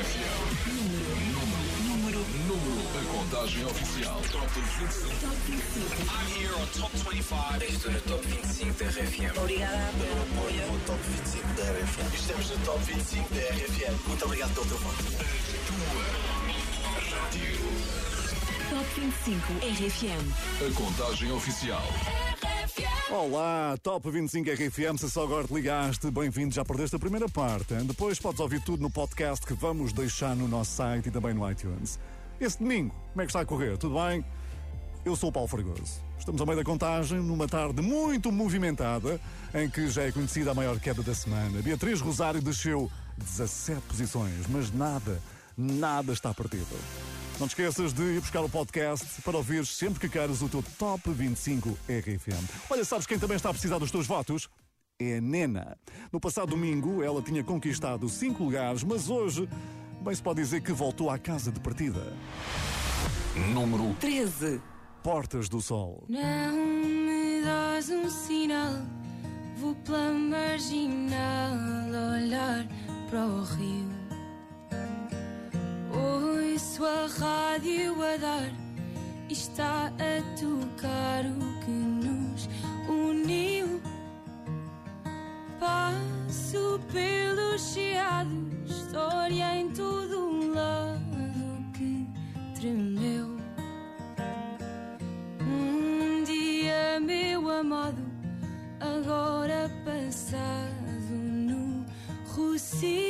Número, número, número. A contagem oficial. Top 25. Top 25. I'm here on Top 25. Estou no Top 25 da RFM. Obrigada pelo apoio. No Top 25 da RFM. Estamos no Top 25 da RFM. Muito obrigado pelo teu voto. Rádio. Top 25 RFM. A contagem oficial. Olá, Top 25 RFM, se só agora te ligaste, bem-vindo, já perdeste a primeira parte. hein? Depois podes ouvir tudo no podcast que vamos deixar no nosso site e também no iTunes. Esse domingo, como é que está a correr? Tudo bem? Eu sou o Paulo Fregoso. Estamos ao meio da contagem, numa tarde muito movimentada, em que já é conhecida a maior queda da semana. Beatriz Rosário desceu 17 posições, mas nada, nada está perdido. Não te esqueças de ir buscar o podcast para ouvir sempre que queres o teu Top 25 RFM. Olha, sabes quem também está a precisar dos teus votos? É a Nena. No passado domingo, ela tinha conquistado 5 lugares, mas hoje, bem se pode dizer que voltou à casa de partida. Número 13. Portas do Sol. Não me dás um sinal, vou pela marginal olhar para o rio. Ouço a rádio a dar e está a tocar o que nos uniu. Passo pelos chiados, história em todo um lado que tremeu. Um dia, meu amado, agora passado no Rocio.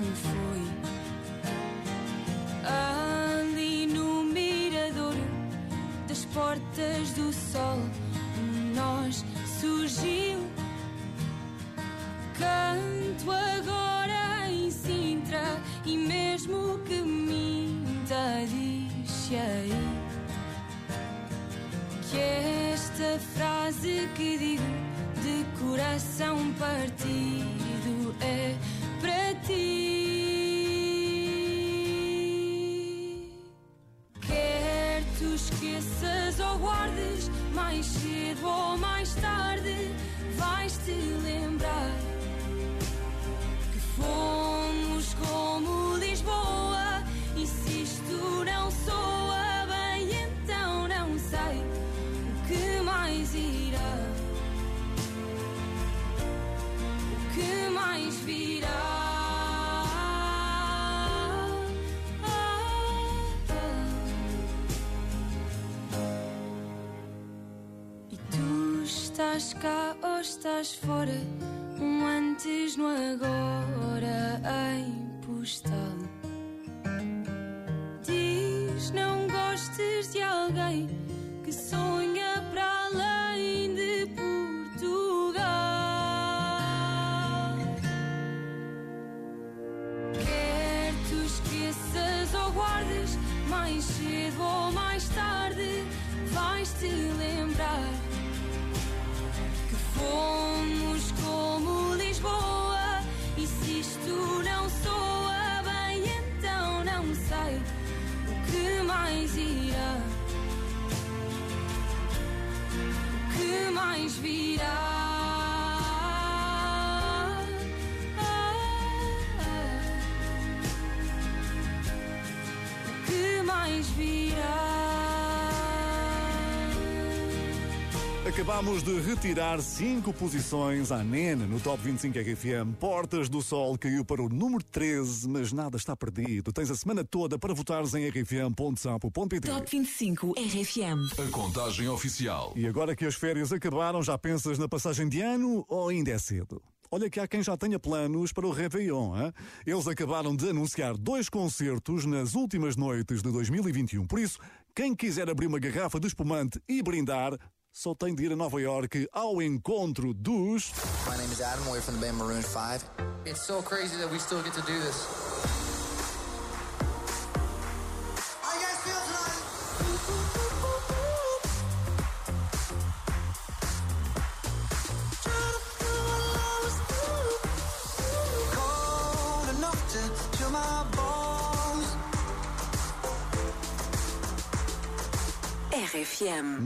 Não foi. Ali no miradouro das portas do sol, nós surgiu. Canto agora em Sintra e mesmo que minta diz aí que esta frase que digo de coração partido esqueças ou guardes, mais cedo ou mais tarde, vais-te lembrar que fomos estás cá ou estás fora? Um antes no agora em postal. Acabamos de retirar 5 posições à Nena no Top 25 RFM. Portas do Sol caiu para o número 13, mas nada está perdido. Tens a semana toda para votares em rfm.sapo.pt. Top 25 RFM. A contagem oficial. E agora que as férias acabaram, já pensas na passagem de ano ou ainda é cedo? Olha que há quem já tenha planos para o Réveillon. Hein? Eles acabaram de anunciar dois concertos nas últimas noites de 2021. Por isso, quem quiser abrir uma garrafa de espumante e brindar, só tem de ir a Nova York ao encontro dos. My name is Adam, we're from the band Maroon 5. It's so crazy that we still get to do this.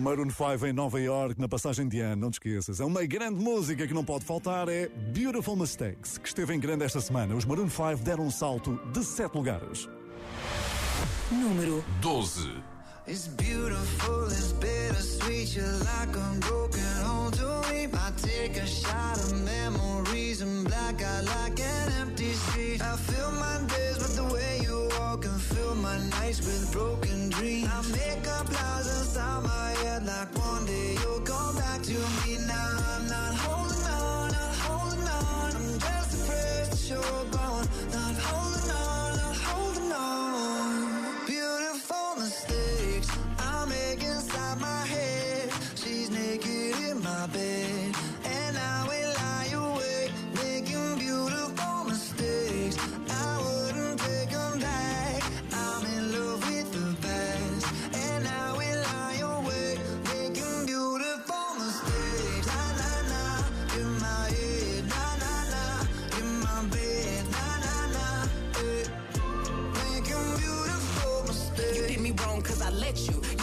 Maroon 5 em Nova York, na passagem de ano, não te esqueças. É uma grande música que não pode faltar, é Beautiful Mistakes, que esteve em grande esta semana. Os Maroon 5 deram um salto de 7 lugares. Número 12. It's beautiful, it's bittersweet. You're like a broken home to me. I take a shot of memories and black out like an nights with broken dreams. I make up lies inside my head like one day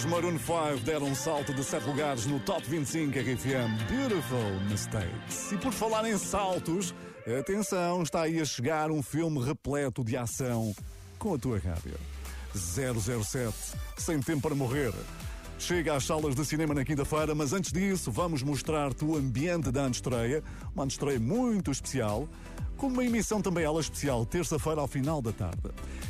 Os Maroon 5 deram um salto de 7 lugares no Top 25 RFM Beautiful Mistakes. E por falar em saltos, atenção, está aí a chegar um filme repleto de ação com a tua rádio. 007, sem tempo para morrer. Chega às salas de cinema na quinta-feira, mas antes disso vamos mostrar-te o ambiente da antestreia, uma antestreia muito especial, com uma emissão também ela especial, terça-feira ao final da tarde.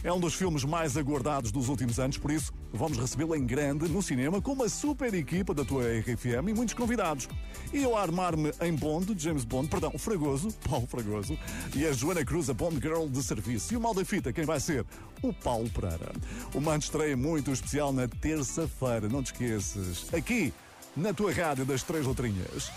É um dos filmes mais aguardados dos últimos anos, por isso vamos recebê-lo em grande no cinema com uma super equipa da tua RFM e muitos convidados. E eu a armar-me em Bond, James Bond, perdão, Fragoso, Paulo Fragoso, e a Joana Cruz, a Bond Girl de serviço. E o mal da fita, quem vai ser? O Paulo Pereira. Uma estreia muito especial na terça-feira, não te esqueças. Aqui, na tua rádio das três letrinhas.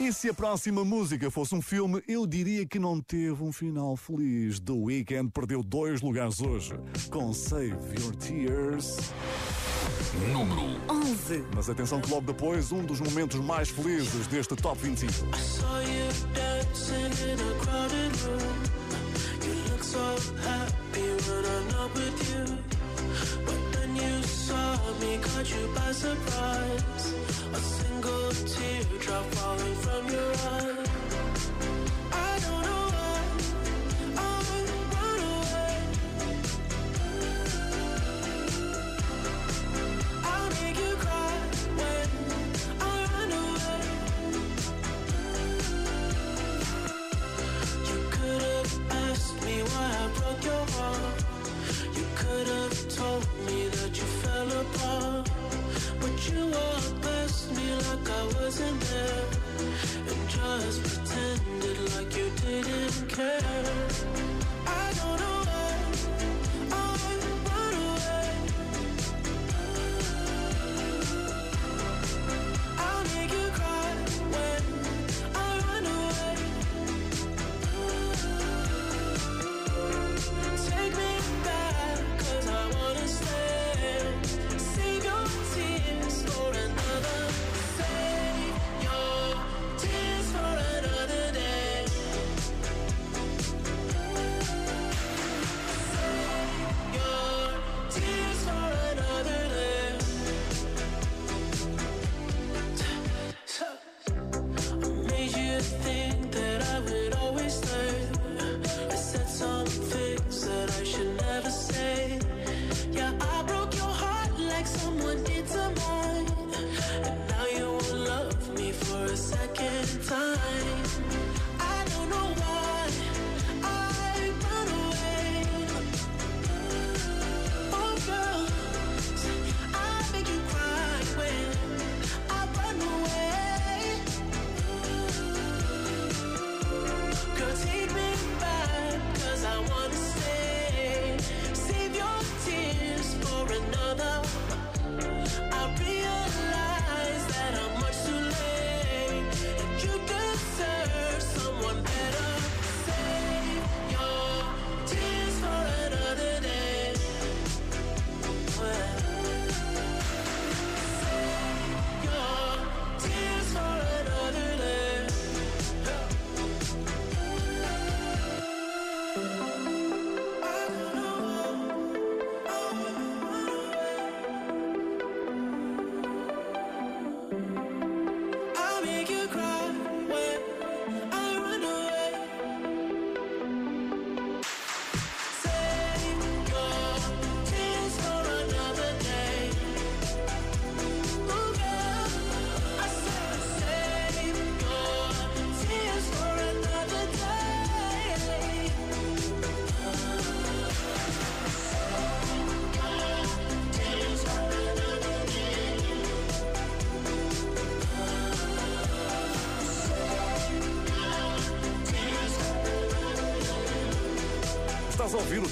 E se a próxima música fosse um filme, eu diria que não teve um final feliz. The Weeknd perdeu dois lugares hoje, com Save Your Tears. Número 11. Mas atenção que logo depois, um dos momentos mais felizes deste Top 25. saw you dancing in a crowded room. You look so happy when I'm not with you. But then you saw me, caught you by surprise. A single teardrop falling from your. I don't know why I run away. I'll make you cry when I run away. You could have asked me why I broke your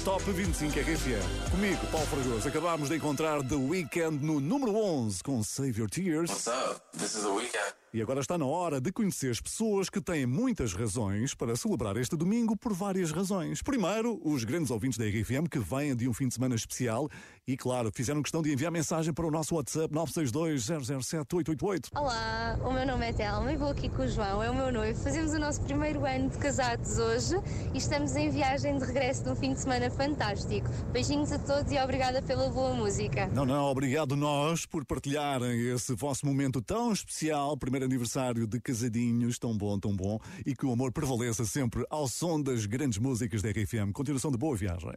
Top 25 RFM. Comigo, Paulo Fragoso. Acabámos de encontrar The Weeknd no número 11 com Save Your Tears. What's up? This is the weekend. E agora está na hora de conhecer as pessoas que têm muitas razões para celebrar este domingo por várias razões. Primeiro, os grandes ouvintes da RFM que vêm de um fim de semana especial e, claro, fizeram questão de enviar mensagem para o nosso WhatsApp 962-007-888. Olá, o meu nome é Telma e vou aqui com o João, é o meu noivo. Fazemos o nosso primeiro ano de casados hoje e estamos em viagem de regresso de um fim de semana fantástico. Beijinhos a todos e obrigada pela boa música. Não, não, obrigado nós por partilharem esse vosso momento tão especial, primeiro aniversário de casadinhos, tão bom, tão bom, e que o amor prevaleça sempre ao som das grandes músicas da RFM. Continuação de boa viagem.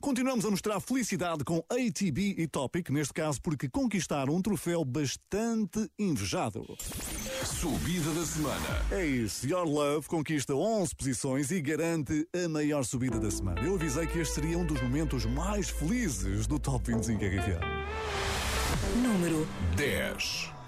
Continuamos a mostrar felicidade com ATB e Topic, neste caso porque conquistaram um troféu bastante invejado. Subida da semana. É isso, Your Love conquista 11 posições e garante a maior subida da semana. Eu avisei que este seria um dos momentos mais felizes do Top 25 RFM. Número 10.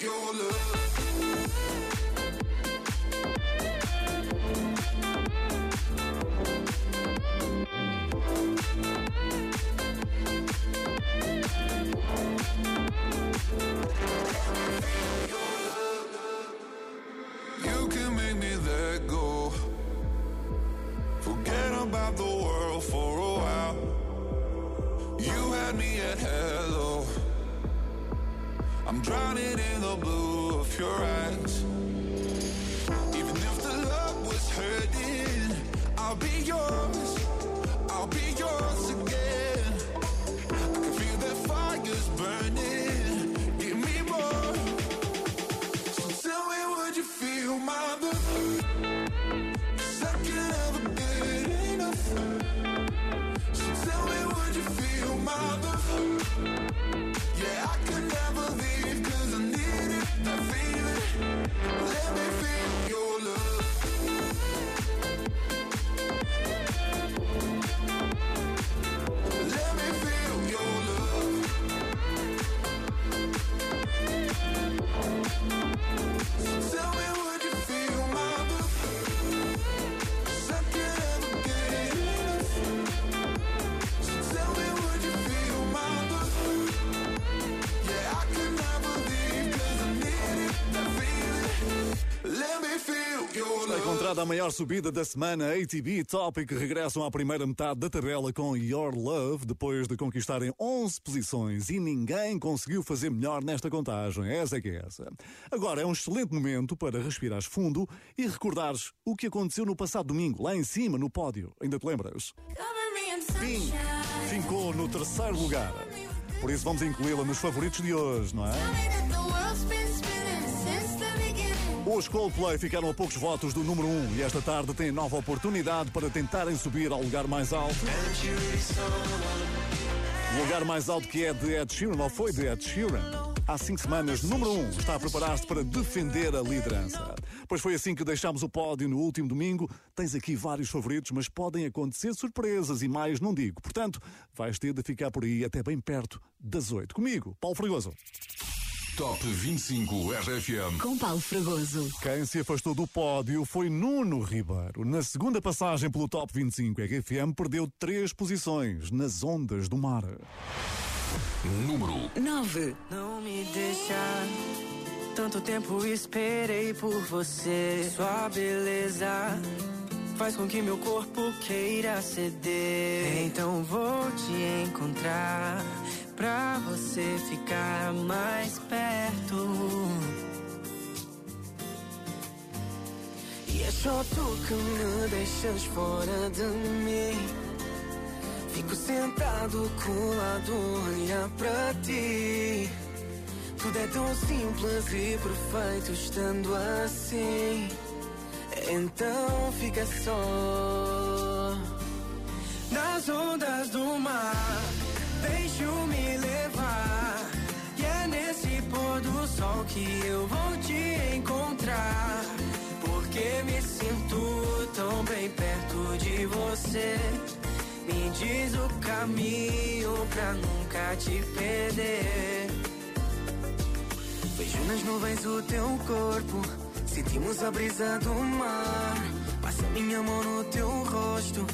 your love. about the world for a while. You had me at hello. I'm drowning in the blue of your eyes. Even if the love was hurting, I'll be yours a maior subida da semana, ATB e Topic regressam à primeira metade da tabela com Your Love, depois de conquistarem 11 posições e ninguém conseguiu fazer melhor nesta contagem. Essa é que é essa. Agora é um excelente momento para respirares fundo e recordares o que aconteceu no passado domingo, lá em cima, no pódio. Ainda te lembras? Pink ficou no terceiro lugar. Por isso vamos incluí-la nos favoritos de hoje, não é? Os Coldplay ficaram a poucos votos do número 1 um, e esta tarde têm nova oportunidade para tentarem subir ao lugar mais alto. O lugar mais alto que é de Ed Sheeran, ou foi de Ed Sheeran. Há cinco semanas, número 1 um, está a preparar-se para defender a liderança. Pois foi assim que deixámos o pódio no último domingo. Tens aqui vários favoritos, mas podem acontecer surpresas e mais não digo. Portanto, vais ter de ficar por aí até bem perto das 8. Comigo, Paulo Fregoso. Top 25 RFM. Com Paulo Fragoso. Quem se afastou do pódio foi Nuno Ribeiro. Na segunda passagem pelo Top 25 RFM, perdeu três posições nas ondas do mar. Número 9. Não me deixa. Tanto tempo esperei por você. Sua beleza faz com que meu corpo queira ceder. Então vou te encontrar pra você ficar mais perto. E é só tu que me deixas fora de mim. Fico sentado colado, olhar pra ti. Tudo é tão simples e perfeito estando assim. Então fica só nas ondas do mar. Deixo-me levar. E é nesse pôr do sol que eu vou te encontrar. Porque me sinto tão bem perto de você. Me diz o caminho pra nunca te perder. Vejo nas nuvens o teu corpo. Sentimos a brisa do mar. Passa minha mão no teu rosto.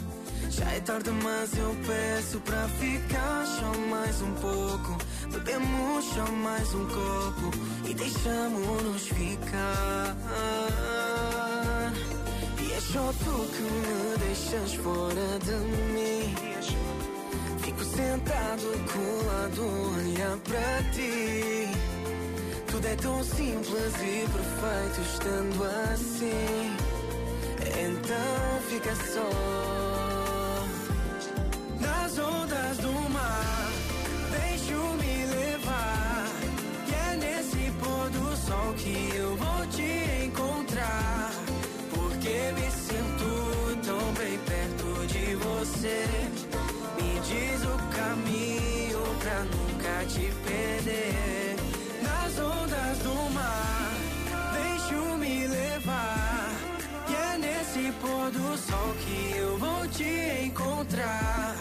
Já é tarde, mas eu peço pra ficar só mais um pouco. Bebemos só mais um copo e deixamos-nos ficar. E é só tu que me deixas fora de mim. Fico sentado colado, olhar pra ti. Tudo é tão simples e perfeito estando assim. Então fica só você. Me diz o caminho pra nunca te perder. Nas ondas do mar, deixo-me levar. E é nesse pôr do sol que eu vou te encontrar.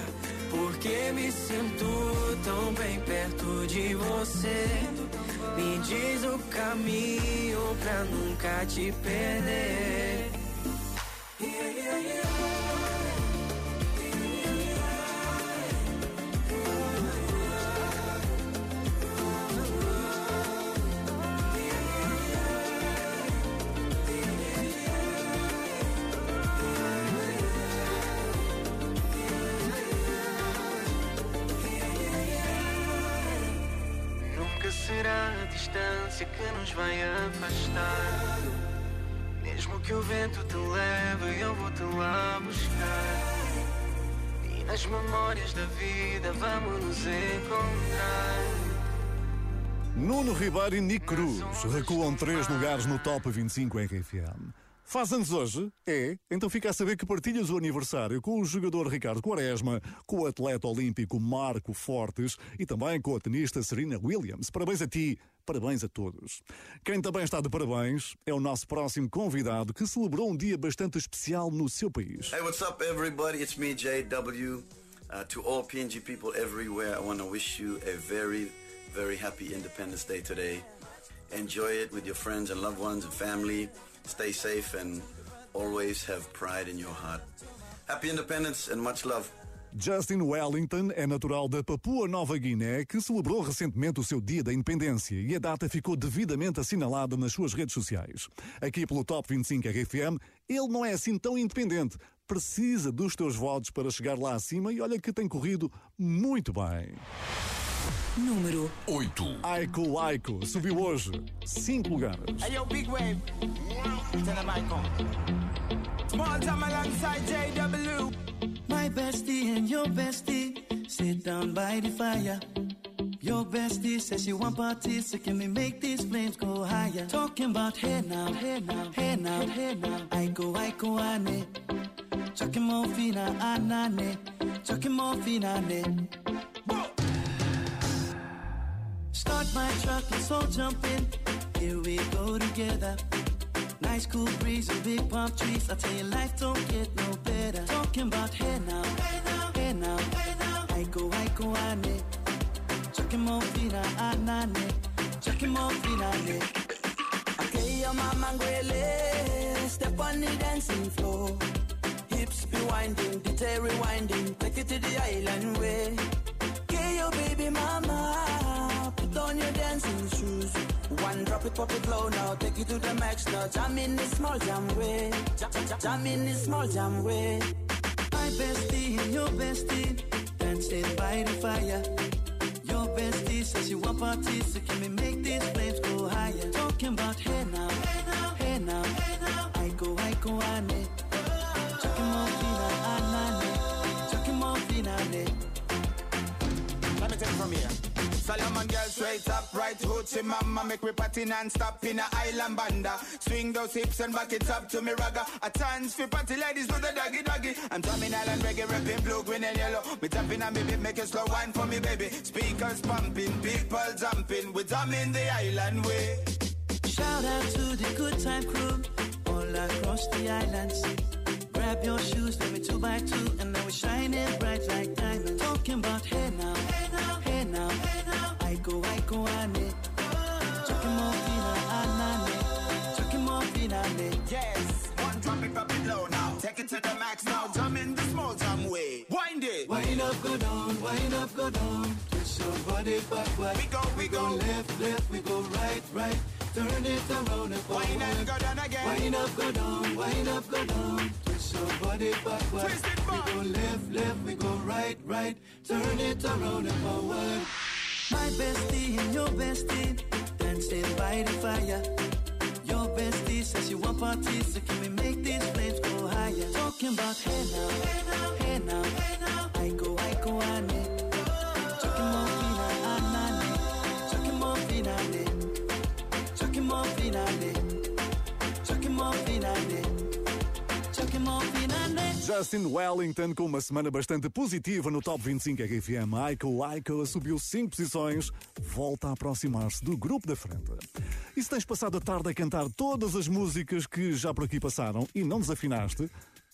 Porque me sinto tão bem perto de você. Me diz o caminho pra nunca te perder. Vai afastar. Mesmo que o vento te leve, eu vou te lá buscar. E nas memórias da vida vamos nos encontrar. Nuno Ribeiro e Nick Cruz recuam três lugares no Top 25 RFM. Faz anos hoje? É? Então fica a saber que partilhas o aniversário com o jogador Ricardo Quaresma, com o atleta olímpico Marco Fortes e também com a tenista Serena Williams. Parabéns a ti, parabéns a todos. Quem também está de parabéns é o nosso próximo convidado que celebrou um dia bastante especial no seu país. Hey, what's up, everybody? It's me, JW. Uh, to all PNG people everywhere, I want to wish you a very, very happy Independence Day today. Enjoy it with your friends and loved ones and family. Stay safe and always have pride in your heart. Happy Independence and much love. Justin Wellington é natural da Papua Nova Guiné, que celebrou recentemente o seu Dia da Independência e a data ficou devidamente assinalada nas suas redes sociais. Aqui pelo Top 25 RFM, ele não é assim tão independente. Precisa dos teus votos para chegar lá acima e olha que tem corrido muito bem. Número 8. Aiko Aiko subiu hoje 5 lugares. Hey yo, big wave. Tell them I come. Small time alongside JW. My bestie and your bestie sit down by the fire. Your bestie says she want parties, so can we make these flames go higher? Talking about hey now, hey now, hey now, hey now. I go, I go, ane. Chucking more fina, anane. Chucking more fina, ane. Start my truck, let's all jump in. Here we go together. Nice cool breeze and big palm trees. I tell you, life don't get no better. Talking about hey now, hey now, hey now, hey now. I go, I go, ane. Chucking more fina, ah, ah, anane. Chucking more fina, ane. Ah, okay, your mama ngwele. Step on the dancing floor. Hips be winding, detail rewinding. Take it to the island way. It, pop it low now. Take it to the max now. Jam in the small jam way. Jam, in the small jam way. My bestie and your bestie dancing by the fire. Your bestie says she want parties, so can we make these flames go higher? Talking about hey now, hey now, hey now. I go, I go, ane. Chucking more fina, anane. Chucking more fina, ane. Let me take it from here. Solomon girl straight up, right hoochie mama Make me party non-stop in a island banda. Swing those hips and back it up to me ragga. A chance for party ladies do the doggy doggy. I'm drumming island reggae, rapping blue, green and yellow. Me tapping on me beat, make a slow wine for me baby. Speakers pumping, people jumping. We drumming the island way. Shout out to the good time crew all across the islands. Grab your shoes, let me two by two, and now we're shining bright like diamonds. Talking about hey now, hey now, hey now, hey now. I go, I go, ane. Chucking more fina, anane. Chucking more fina, ane. Yes, one drop it, drop it low now Take it to the max now, jump in the small jam way Wind it Wind up, go down, wind up, go down. Twist your body backward. We go, we go. left, left, we go right, right. Turn it around and forward. Wind and go down again Wind up, go down, wind up, go down. Twist your body backward. Twist it back. We go left, left, we go right, right. Turn it around and forward. My bestie and your bestie dancing by the fire. Your bestie says she want parties, so can we make these flames go higher? Talking about hey now, hey now, hey now. I go, I go, ane. Chucking Justin Wellington com uma semana bastante positiva no Top 25 RFM. Aiko Aiko subiu 5 posições, volta a aproximar-se do grupo da frente. E se tens passado a tarde a cantar todas as músicas que já por aqui passaram e não desafinaste,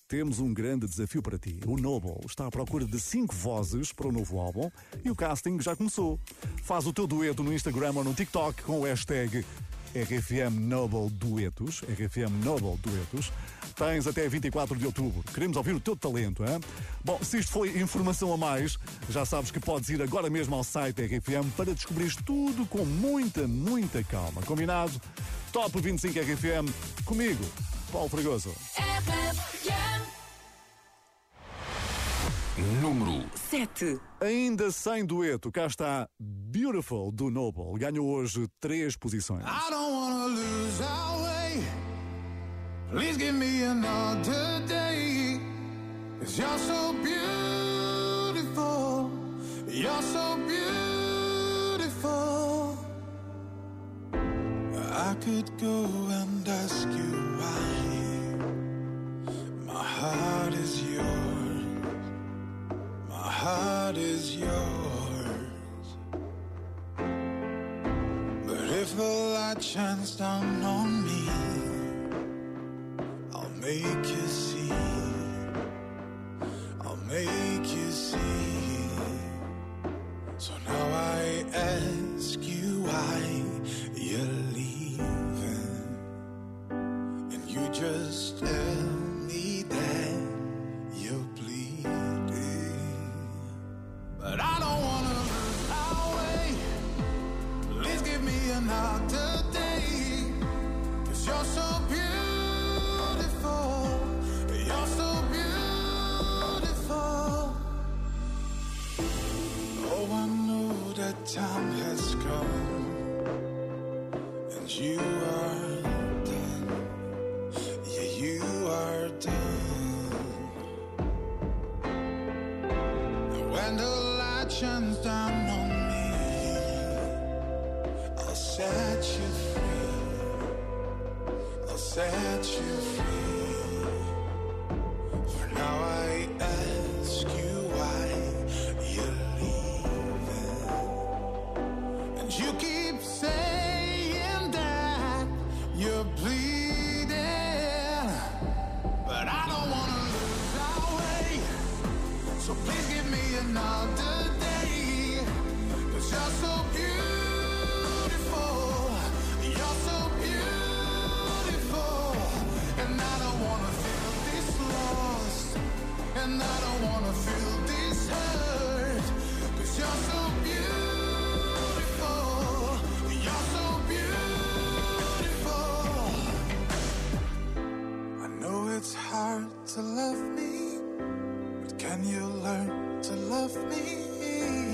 temos um grande desafio para ti. O Noble está à procura de 5 vozes para o novo álbum e o casting já começou. Faz o teu dueto no Instagram ou no TikTok com o hashtag RFM Noble Duetos, RFM Noble Duetos. Tens até 24 de outubro. Queremos ouvir o teu talento, hein? Bom, se isto foi informação a mais, já sabes que podes ir agora mesmo ao site RFM para descobrir tudo com muita, muita calma. Combinado? Top 25 RFM, comigo, Paulo Fregoso. Número 7. Ainda sem dueto, cá está Beautiful do Noble. Ganhou hoje três posições. I don't wanna lose our way. Please give me another day. Cause you're so beautiful. You're so beautiful. I could go and ask you why. My heart is yours. My heart is yours. But if the light shines down on me, make you it's hard to love me. But can you learn to love me?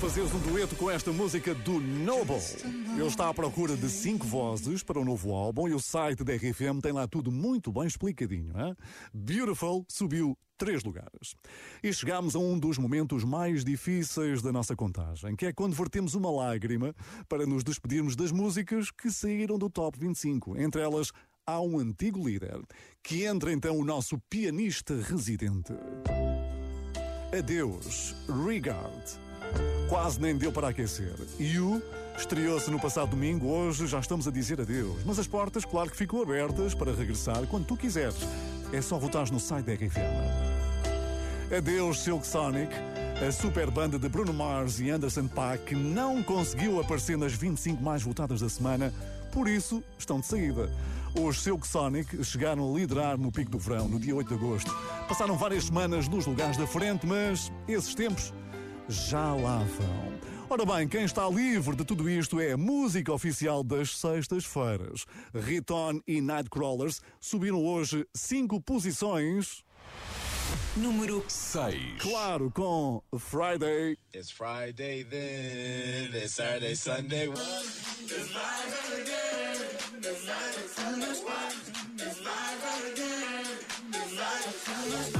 Fazeres um dueto com esta música do Noble. Ele está à procura de cinco vozes para o novo álbum e o site da RFM tem lá tudo muito bem explicadinho. Hein? Beautiful subiu três lugares. E chegamos a um dos momentos mais difíceis da nossa contagem, que é quando vertemos uma lágrima para nos despedirmos das músicas que saíram do Top 25. Entre elas, há um antigo líder, que entra então o nosso pianista residente. Adeus, Regard. Quase nem deu para aquecer. You estreou-se no passado domingo, hoje já estamos a dizer adeus. Mas as portas, claro que ficam abertas para regressar quando tu quiseres. É só votares no site da RFM. Adeus, Silk Sonic, a super banda de Bruno Mars e Anderson Paak não conseguiu aparecer nas 25 mais votadas da semana, por isso estão de saída. Os Silk Sonic chegaram a liderar no pico do verão, no dia 8 de agosto. Passaram várias semanas nos lugares da frente, mas esses tempos já lá vão. Ora bem, quem está livre de tudo isto é a música oficial das sextas-feiras. Riton e Nightcrawlers subiram hoje cinco posições. Número 6. Claro, com Friday. It's Friday then, it's Saturday, Sunday. It's live again. It's live again. It's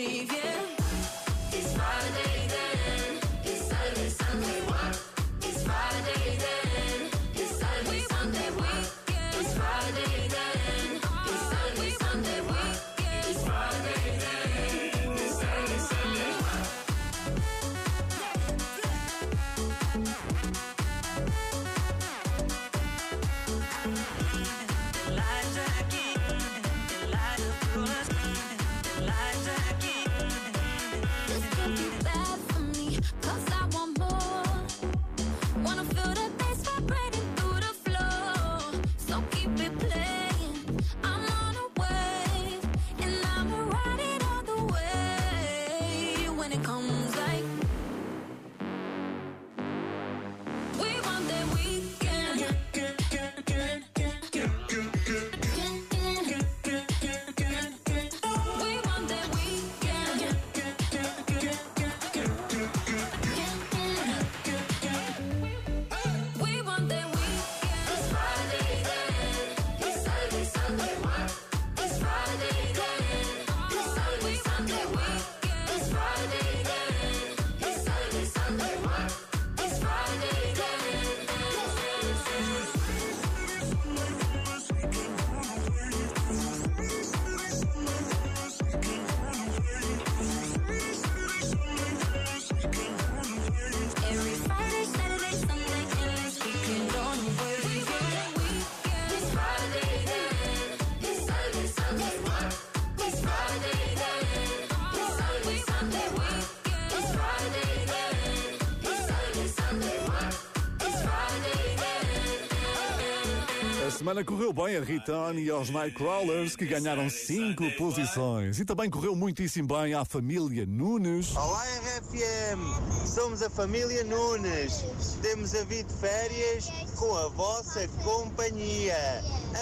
Semana correu bem a Ritone e aos Nightcrawlers, que ganharam cinco posições. E também correu muitíssimo bem à família Nunes. Olá RFM, somos a família Nunes. Temos a vir de férias com a vossa companhia.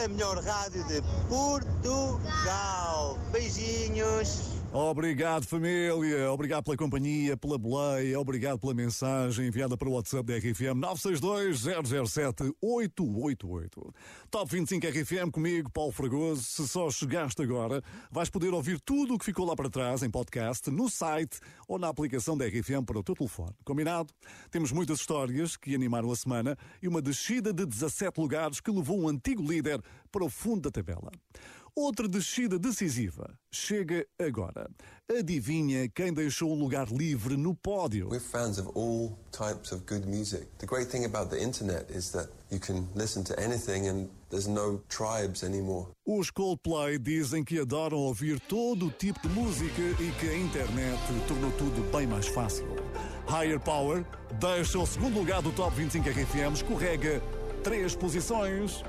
A melhor rádio de Portugal. Beijinhos. Obrigado, família. Obrigado pela companhia, pela boleia. Obrigado pela mensagem enviada para o WhatsApp da RFM 962-007-888. Top 25 RFM comigo, Paulo Fragoso. Se só chegaste agora, vais poder ouvir tudo o que ficou lá para trás em podcast, no site ou na aplicação da RFM para o teu telefone. Combinado? Temos muitas histórias que animaram a semana e uma descida de 17 lugares que levou um antigo líder para o fundo da tabela. Outra descida decisiva chega agora. Adivinha quem deixou um lugar livre no pódio? We're fans of all types of good music. The great thing about the internet is that you can listen to anything and there's no tribes anymore. Os Coldplay dizem que adoram ouvir todo o tipo de música e que a internet tornou tudo bem mais fácil. Higher Power deixa o segundo lugar do Top 25 RFM, escorrega três posições.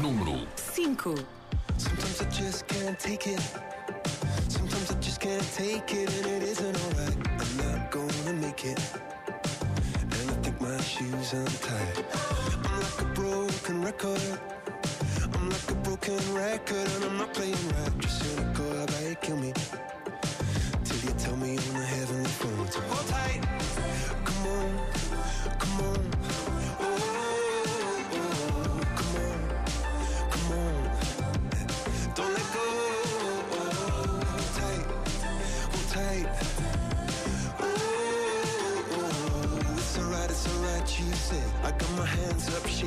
Número 5. Sometimes I just can't take it. Sometimes I just can't take it, and it isn't alright. I'm not gonna make it. And I think my shoes are untied. I'm like a broken record. I'm like a broken record, and I'm not playing right. Just cynical, about you kill me? Till you tell me on the heavenly phone to hold tight. Come on, come on.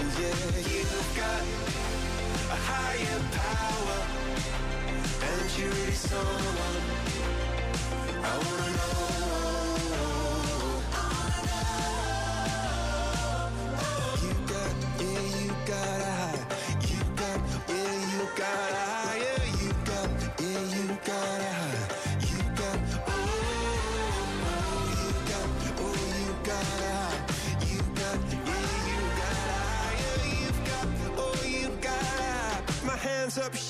Yeah, you've got a higher power, And she really someone I wanna know.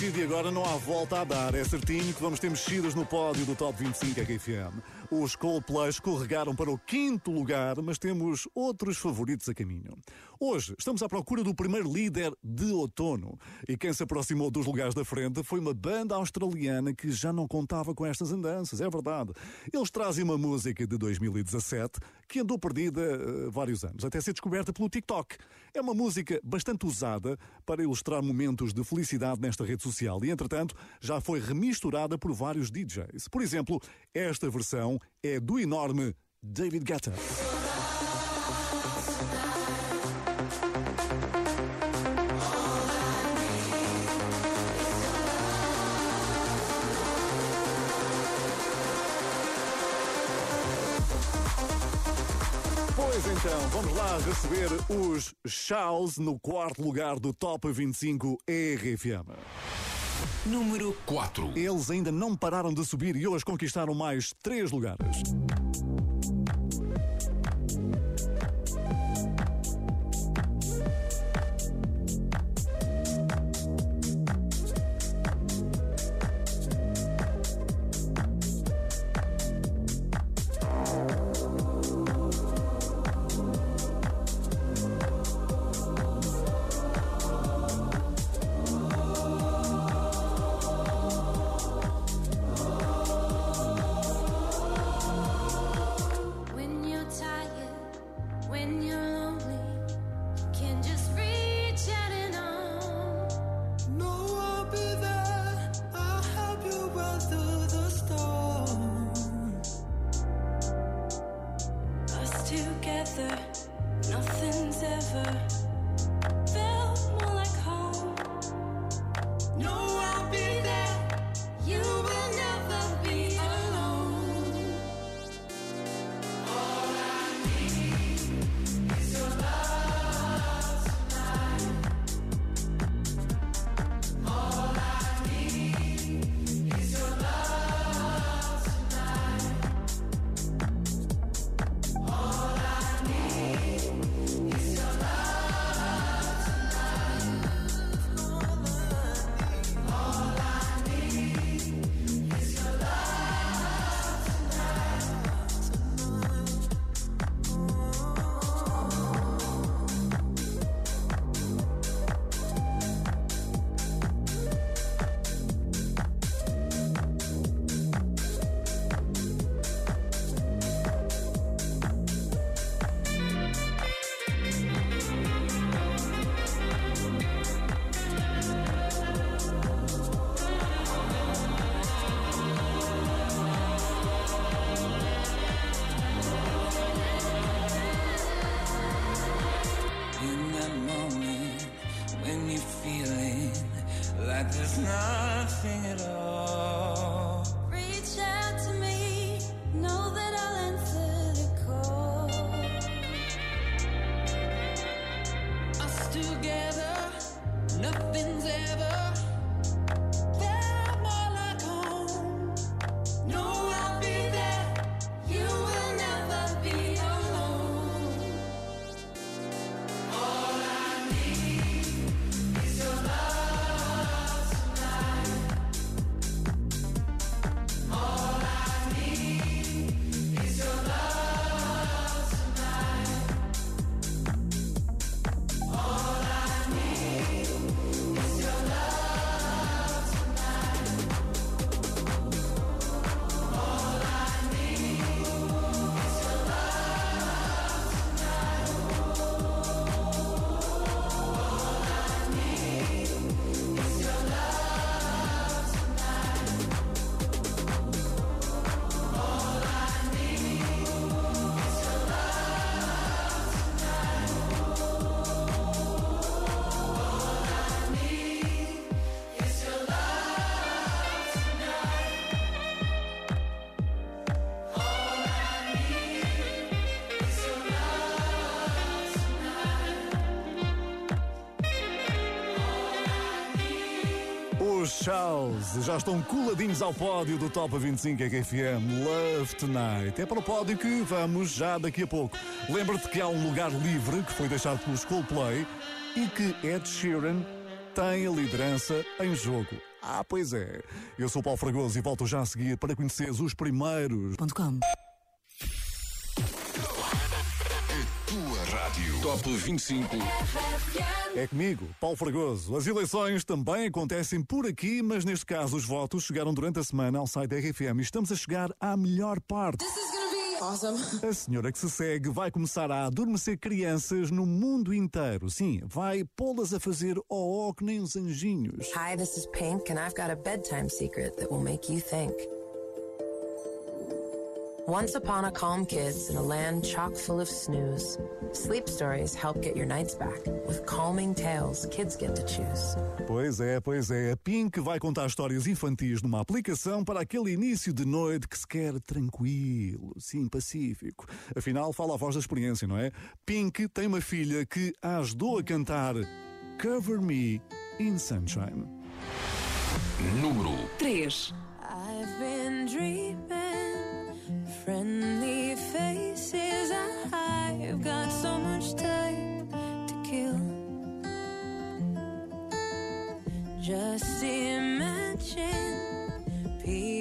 partir de agora não há volta a dar. É certinho que vamos ter mexidas no pódio do Top 25 RFM. Os Coldplay escorregaram para o quinto lugar, mas temos outros favoritos a caminho. Hoje estamos à procura do primeiro líder de outono. E quem se aproximou dos lugares da frente foi uma banda australiana que já não contava com estas andanças, é verdade. Eles trazem uma música de 2017 que andou perdida há vários anos, até ser descoberta pelo TikTok. É uma música bastante usada para ilustrar momentos de felicidade nesta rede social e, entretanto, já foi remisturada por vários DJs. Por exemplo, esta versão é do enorme David Guetta. Pois então, vamos lá receber os Chaos no quarto lugar do Top 25 RFM. Número 4. Eles ainda não pararam de subir e hoje conquistaram mais três lugares. Charles já estão coladinhos ao pódio do Top 25 RFM Love Tonight. É para o pódio que vamos já daqui a pouco. Lembra-te que há um lugar livre que foi deixado pelos Coldplay e que Ed Sheeran tem a liderança em jogo. Ah, pois é. Eu sou o Paulo Fragoso e volto já a seguir para conheceres os primeiros. .com. rádio. Top 25. É comigo, Paulo Fragoso. As eleições também acontecem por aqui, mas neste caso os votos chegaram durante a semana ao site da RFM e estamos a chegar à melhor parte. A senhora que se segue vai começar a adormecer crianças no mundo inteiro. Sim, vai pô-las a fazer ó que nem os anjinhos. Hi, this is Pink, and I've got a bedtime secret that will make you think. Once upon a calm kids in a land chock full of snooze, sleep stories help get your nights back with calming tales kids get to choose. Pois é, pois é. A Pink vai contar histórias infantis numa aplicação para aquele início de noite que se quer tranquilo, sim, pacífico. Afinal, fala a voz da experiência, não é? Pink tem uma filha que a ajudou a cantar Cover Me in Sunshine. Número 3. I've been friendly faces. I've got so much time to kill. Just imagine people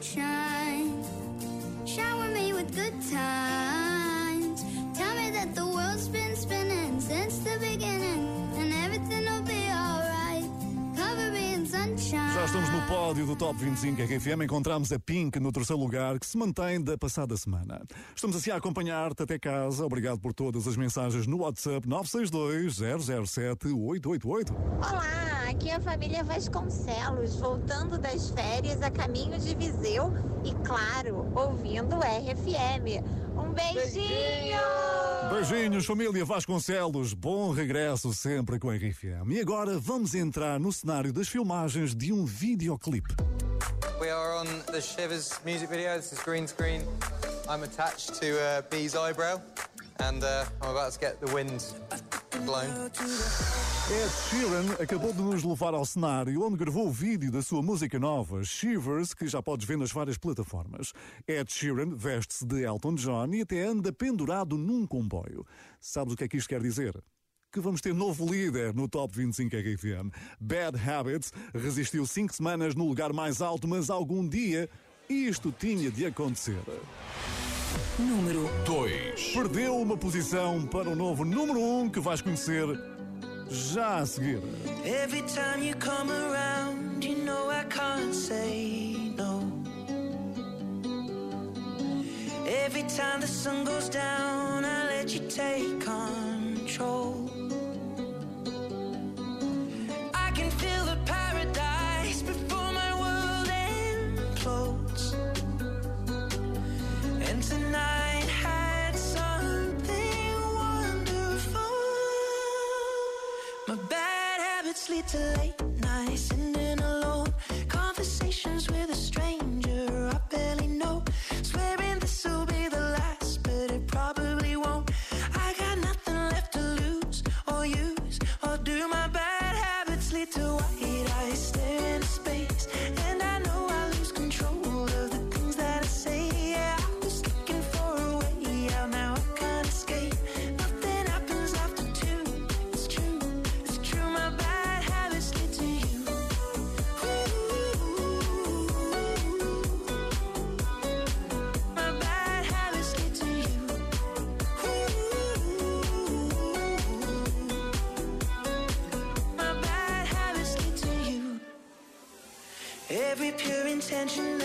sunshine. Shower me with good times. Tell me that the world's been spinning since the beginning. And everything will be alright. Cover me in sunshine. Já estamos no pódio do Top 25 RFM. Encontramos a Pink no terceiro lugar, que se mantém da passada semana. Estamos assim a acompanhar-te até casa. Obrigado por todas as mensagens no WhatsApp 962 007 888. Olá, aqui é a família Vasconcelos, voltando das férias a caminho de Viseu e, claro, ouvindo o RFM. Um beijinho! Beijinhos, família Vasconcelos. Bom regresso sempre com a RFM. E agora vamos entrar no cenário das filmagens de um videoclipe. We are on the Shivers music video. This is green screen. I'm attached to uh, B's eyebrow, and uh, I'm about to get the wind Ed Sheeran acabou de nos levar ao cenário onde gravou o vídeo da sua música nova, Shivers, que já podes ver nas várias plataformas. Ed Sheeran veste-se de Elton John e até anda pendurado num comboio. Sabes o que é que isto quer dizer? Que vamos ter novo líder no Top 25 RFM. Bad Habits resistiu cinco semanas no lugar mais alto, mas algum dia isto tinha de acontecer. Número 2. Perdeu uma posição para o novo número 1 um que vais conhecer já a seguir. Every time you come around, you know I can't say no. Every time the sun goes down, I let you take control. I can feel the paradise before my world implodes. Lead to late Can't you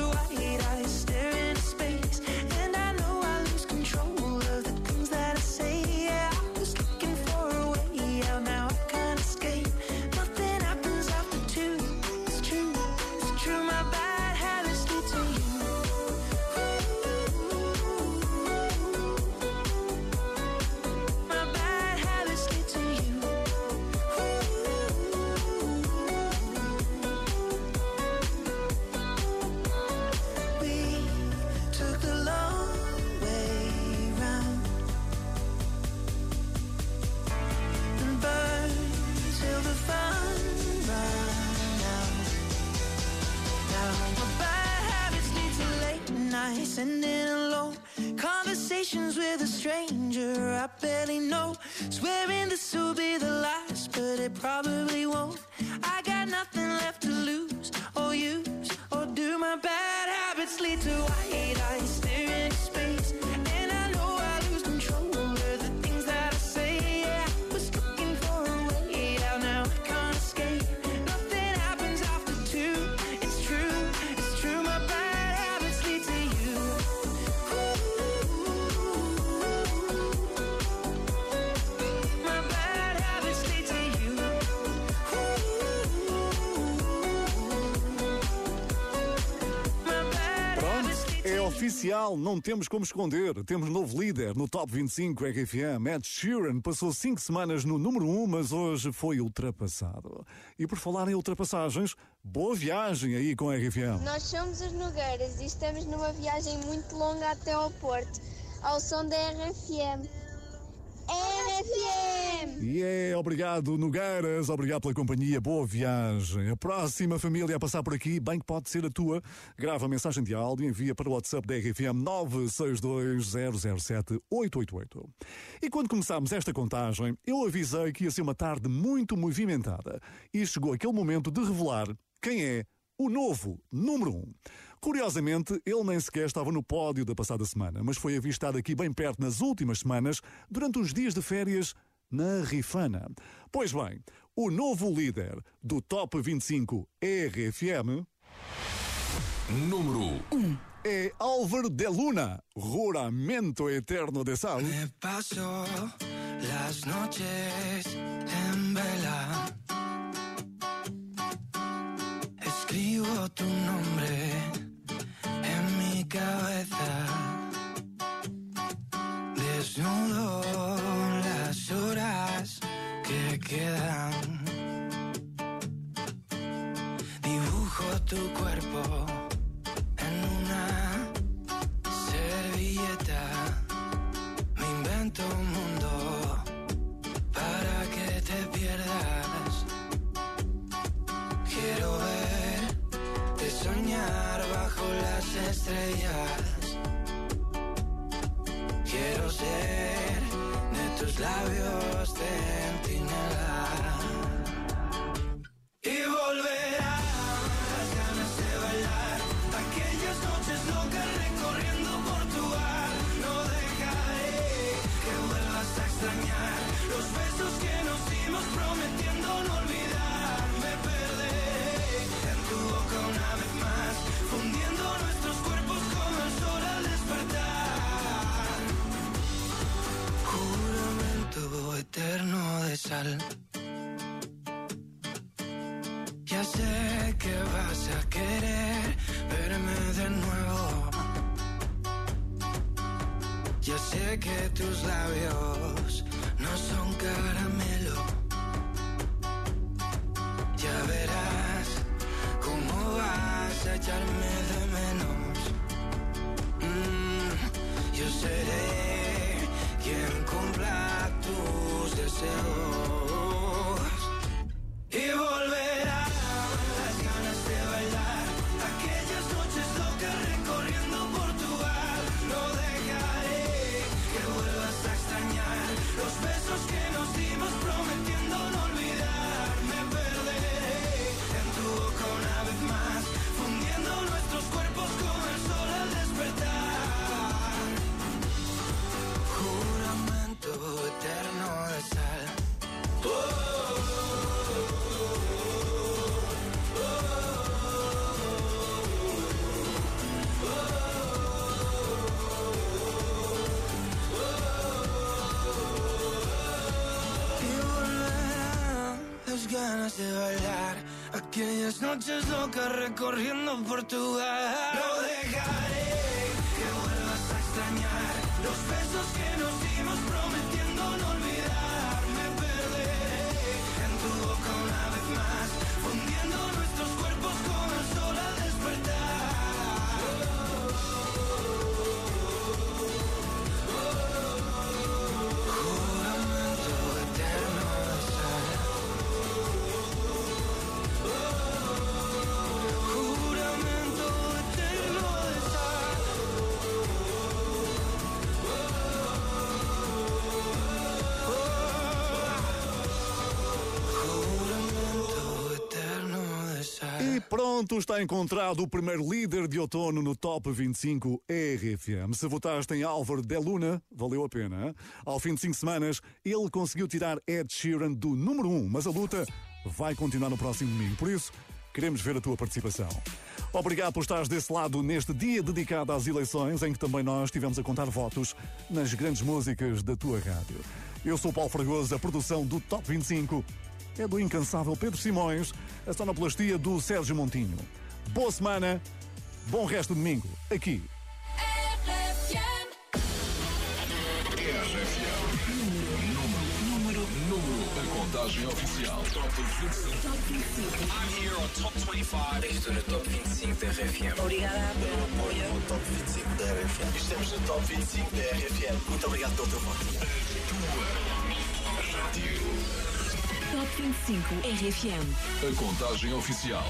do I eyes staring at space? Não temos como esconder. Temos novo líder no Top 25 RFM. Ed Sheeran passou cinco semanas no número 1, um, mas hoje foi ultrapassado. E por falar em ultrapassagens, boa viagem aí com a RFM. Nós somos os Nogueiras e estamos numa viagem muito longa até ao Porto, ao som da RFM. E é, obrigado Nogueiras, obrigado pela companhia, boa viagem. A próxima família a passar por aqui, bem que pode ser a tua. Grava a mensagem de áudio e envia para o WhatsApp da RFM 962-007-888. E quando começámos esta contagem, eu avisei que ia ser uma tarde muito movimentada. E chegou aquele momento de revelar quem é o novo número 1. Um. Curiosamente, ele nem sequer estava no pódio da passada semana, mas foi avistado aqui bem perto nas últimas semanas, durante uns dias de férias, na Rifana. Pois bem, o novo líder do Top 25 RFM Número 1 é Álvaro de Luna, Juramento Eterno de Sal. Paso las noches en vela. Escribo tu nombre cabeza. Desnudo las horas que quedan. Dibujo tu cuerpo en una servilleta. Me invento un las estrellas. Quiero ser de tus labios centinela. Y volverán noches locas recorriendo Portugal. No dejaré que vuelvas a extrañar los besos que nos dimos prometiendo no olvidar. Me perderé en tu boca una vez más, fundiendo nuestros cuerpos pronto, está encontrado o primeiro líder de outono no Top 25 RFM. Se votaste em Álvaro de Luna, valeu a pena. Ao fim de cinco semanas, ele conseguiu tirar Ed Sheeran do número 1, mas a luta vai continuar no próximo domingo. Por isso, queremos ver a tua participação. Obrigado por estares desse lado neste dia dedicado às eleições, em que também nós estivemos a contar votos nas grandes músicas da tua rádio. Eu sou Paulo Fragoso, a produção do Top 25 é do incansável Pedro Simões, a sonoplastia do Sérgio Montinho. Boa semana, bom resto de domingo, aqui. Número, número, a contagem oficial. Top 25. I'm here on Top 25. Estou no Top 25 da RFM. Obrigada pelo apoio. No Top 25 da RFM. Estamos no Top 25 da RFM. Muito obrigado pelo teu voto. Rádio. Top 25 RFM. A contagem oficial.